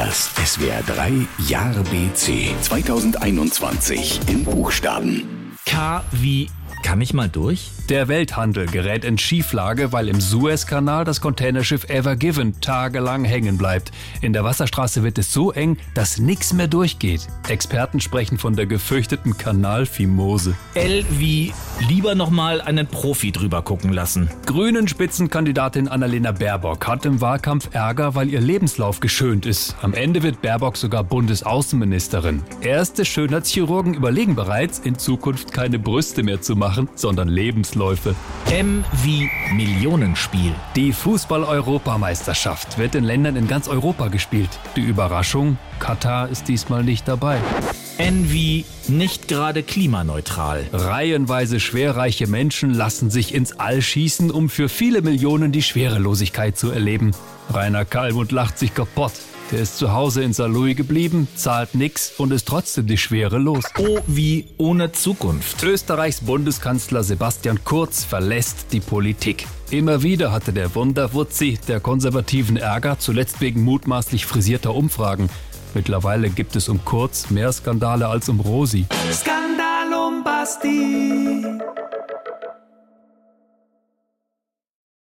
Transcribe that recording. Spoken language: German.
Das SWR 3 Jahr BC 2021 in Buchstaben. K wie kann ich mal durch? Der Welthandel gerät in Schieflage, weil im Suezkanal das Containerschiff Ever Given tagelang hängen bleibt. In der Wasserstraße wird es so eng, dass nichts mehr durchgeht. Experten sprechen von der gefürchteten Kanalfimose. L wie lieber nochmal einen Profi drüber gucken lassen. Grünen Spitzenkandidatin Annalena Baerbock hat im Wahlkampf Ärger, weil ihr Lebenslauf geschönt ist. Am Ende wird Baerbock sogar Bundesaußenministerin. Erste Schönheitschirurgen überlegen bereits, in Zukunft keine Brüste mehr zu machen, sondern Lebensläufe. M wie Millionenspiel. Die Fußball-Europameisterschaft wird in Ländern in ganz Europa gespielt. Die Überraschung, Katar ist diesmal nicht dabei. Wie nicht gerade klimaneutral. Reihenweise schwerreiche Menschen lassen sich ins All schießen, um für viele Millionen die Schwerelosigkeit zu erleben. Rainer Kalmund lacht sich kaputt. Der ist zu Hause in Saarlouis geblieben, zahlt nix und ist trotzdem die Schwere los. O wie ohne Zukunft. Österreichs Bundeskanzler Sebastian Kurz verlässt die Politik. Immer wieder hatte der Wunderwutzi der konservativen Ärger, zuletzt wegen mutmaßlich frisierter Umfragen. Mittlerweile gibt es um Kurz mehr Skandale als um Rosi. Skandal um Basti.